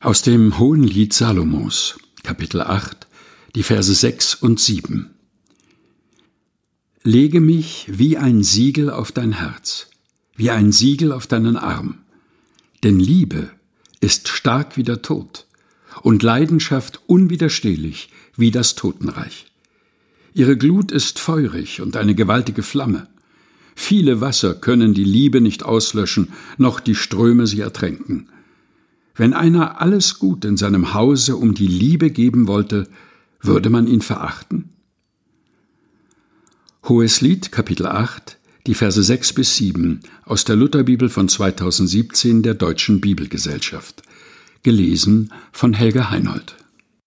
Aus dem Hohen Lied Salomos, Kapitel 8, die Verse 6 und 7. Lege mich wie ein Siegel auf dein Herz, wie ein Siegel auf deinen Arm. Denn Liebe ist stark wie der Tod und Leidenschaft unwiderstehlich wie das Totenreich. Ihre Glut ist feurig und eine gewaltige Flamme. Viele Wasser können die Liebe nicht auslöschen, noch die Ströme sie ertränken. Wenn einer alles Gut in seinem Hause um die Liebe geben wollte, würde man ihn verachten? Hohes Lied, Kapitel 8, die Verse 6 bis 7 aus der Lutherbibel von 2017 der Deutschen Bibelgesellschaft. Gelesen von Helga Heinold.